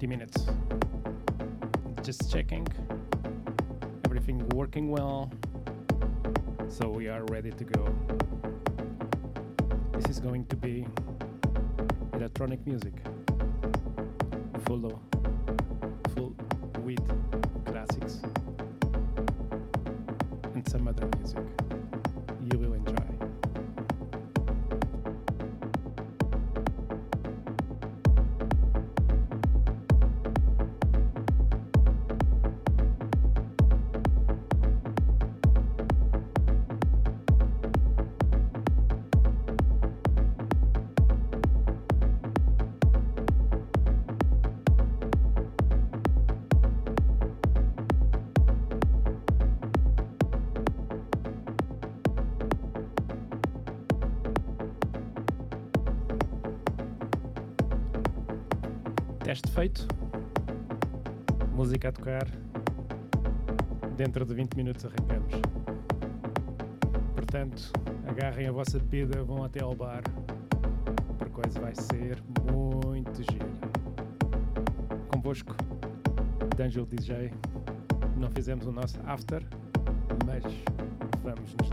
20 minutes. Just checking everything working well, so we are ready to go. This is going to be electronic music, full of, a tocar. Dentro de 20 minutos arrancamos. Portanto, agarrem a vossa bebida, vão até ao bar. Porque vai ser muito giro. Convosco, D'Angelo DJ. Não fizemos o nosso after, mas vamos nos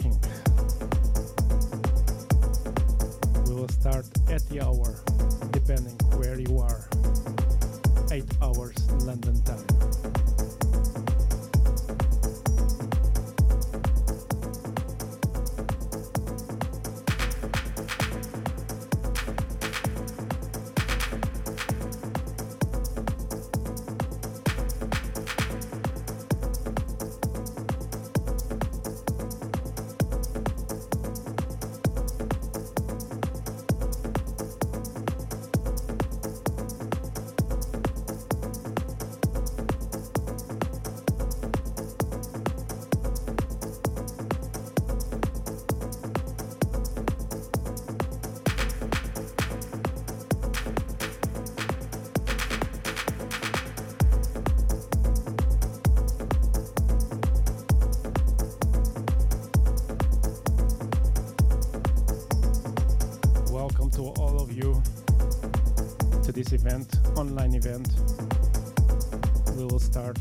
almost event, online event. We will start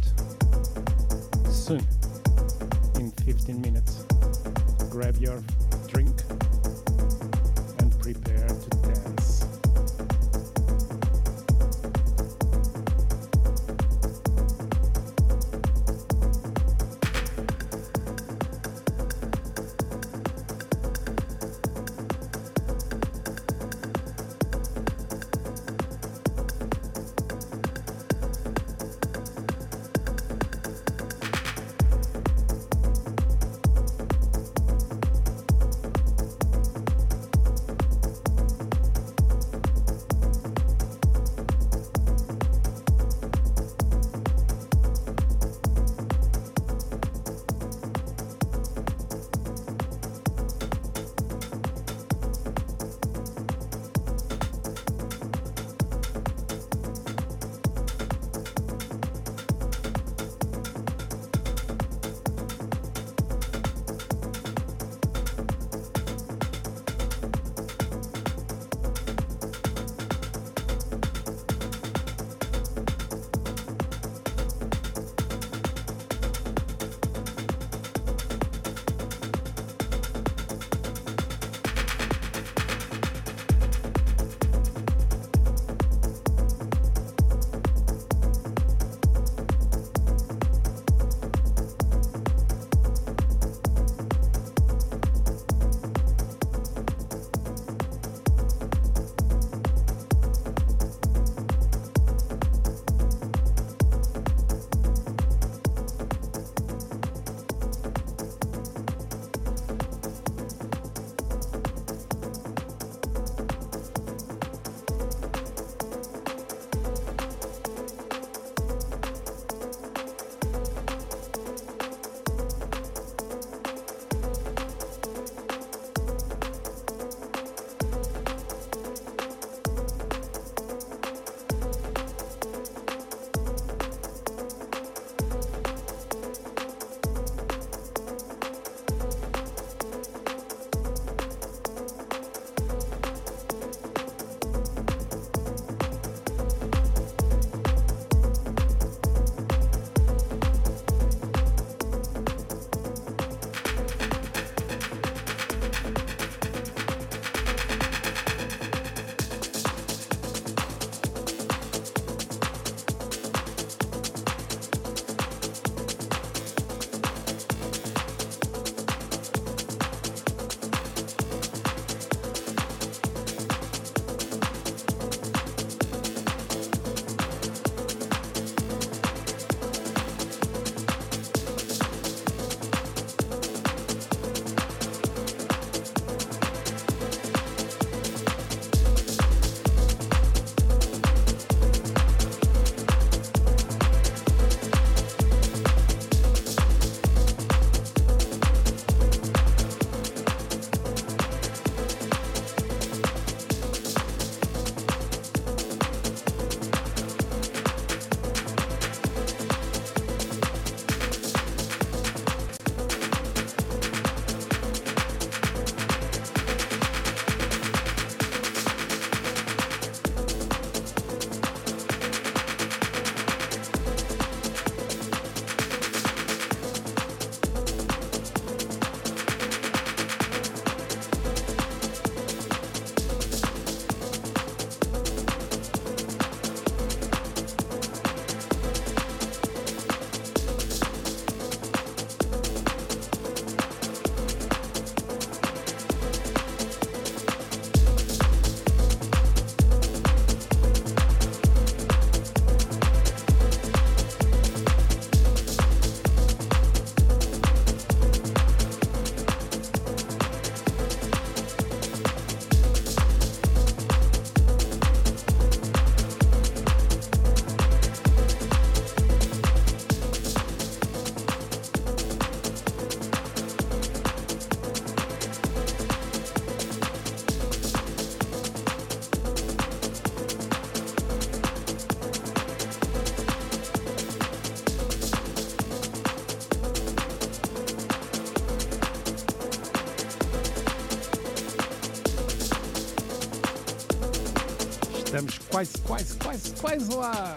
quase, quase lá.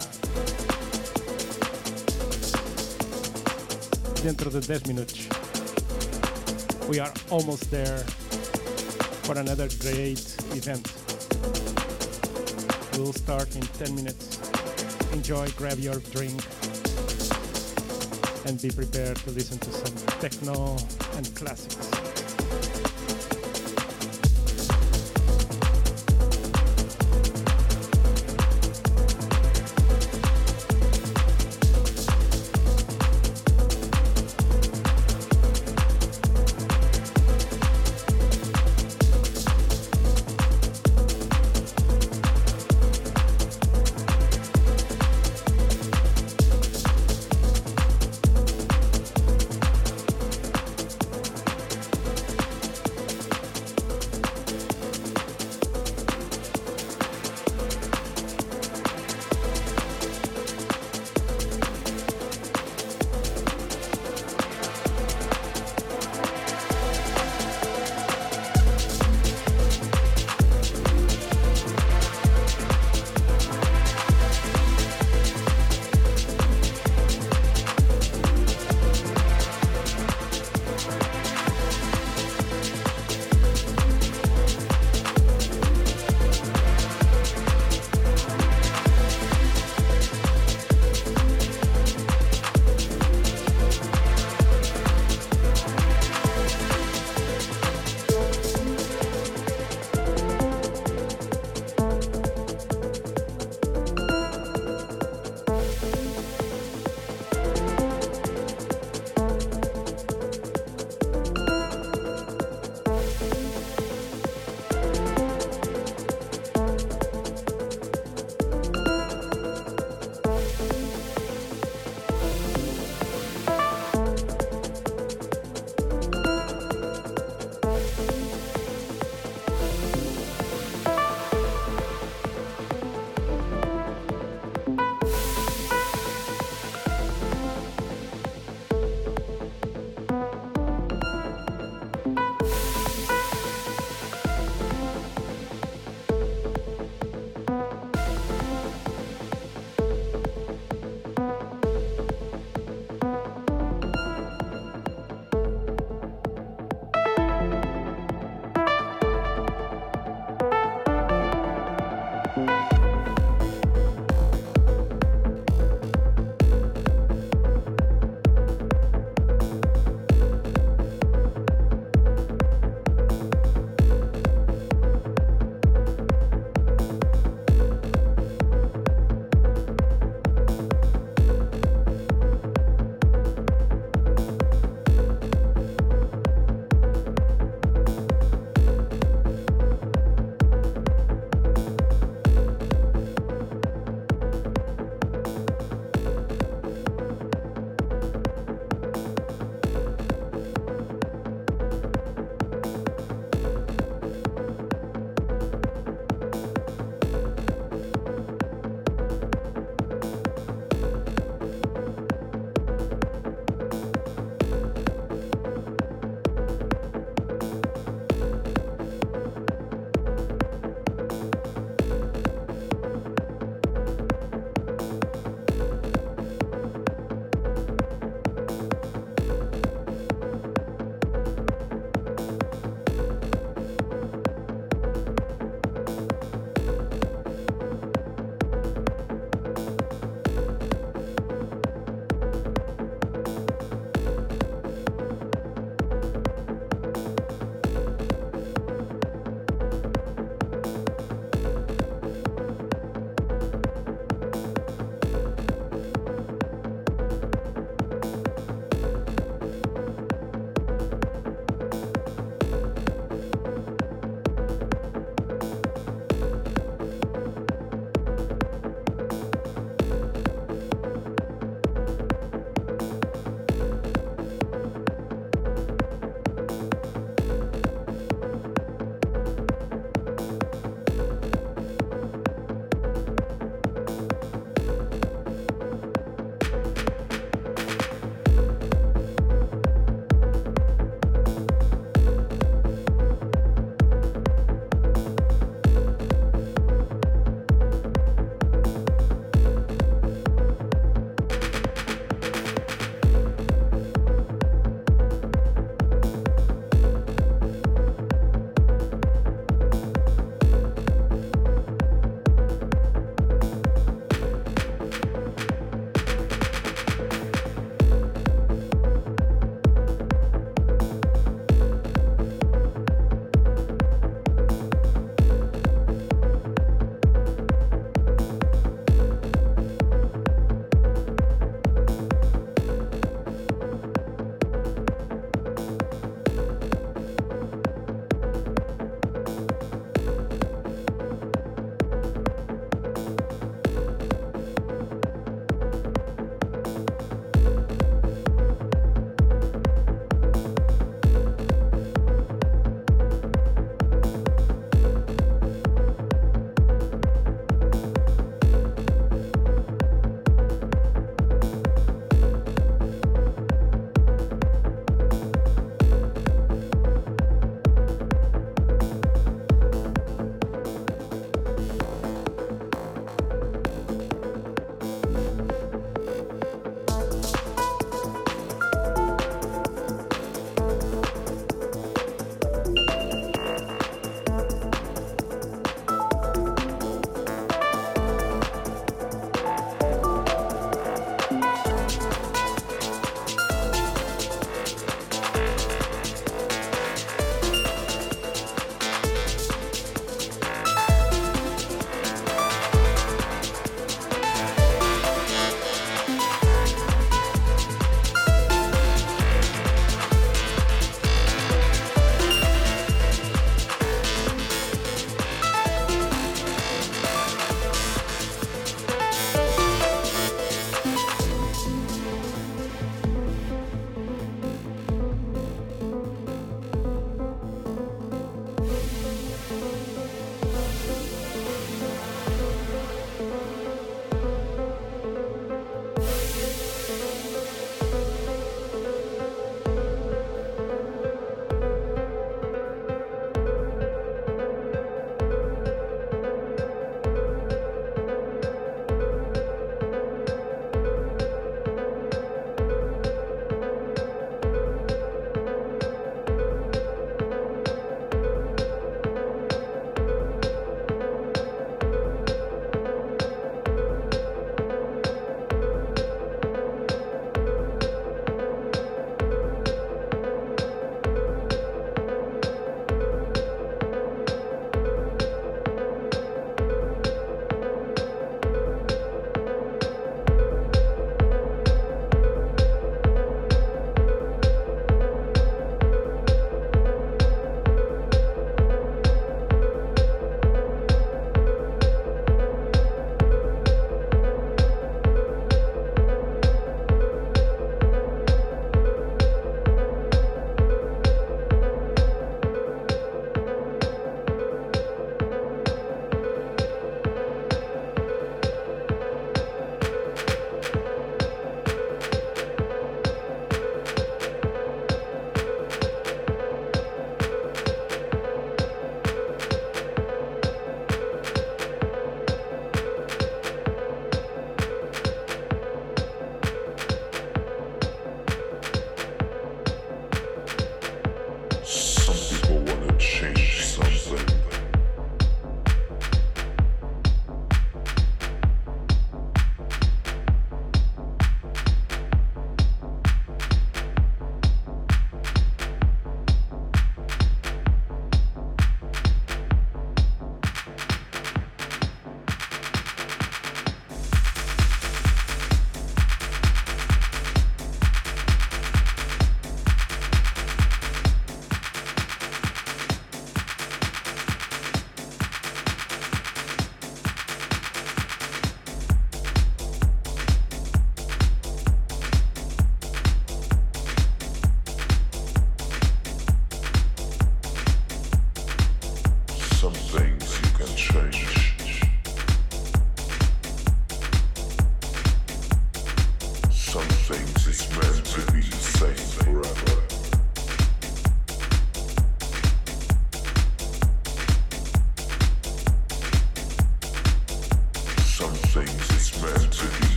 Dentro de 10 minutos. We are almost there for another great event. We'll start in 10 minutes. Enjoy, grab your drink, and be prepared to listen to some techno and classics.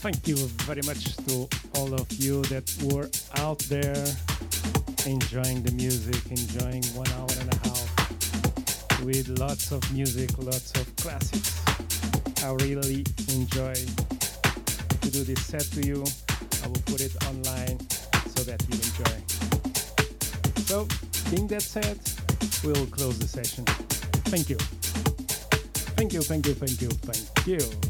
Thank you, very much to all of you that were out there enjoying the music, enjoying one hour and a half with lots of music, lots of classics. I really enjoy to do this set to you. I will put it online so that you enjoy. So, being that said, we'll close the session. Thank you. Thank you, thank you, thank you, thank you.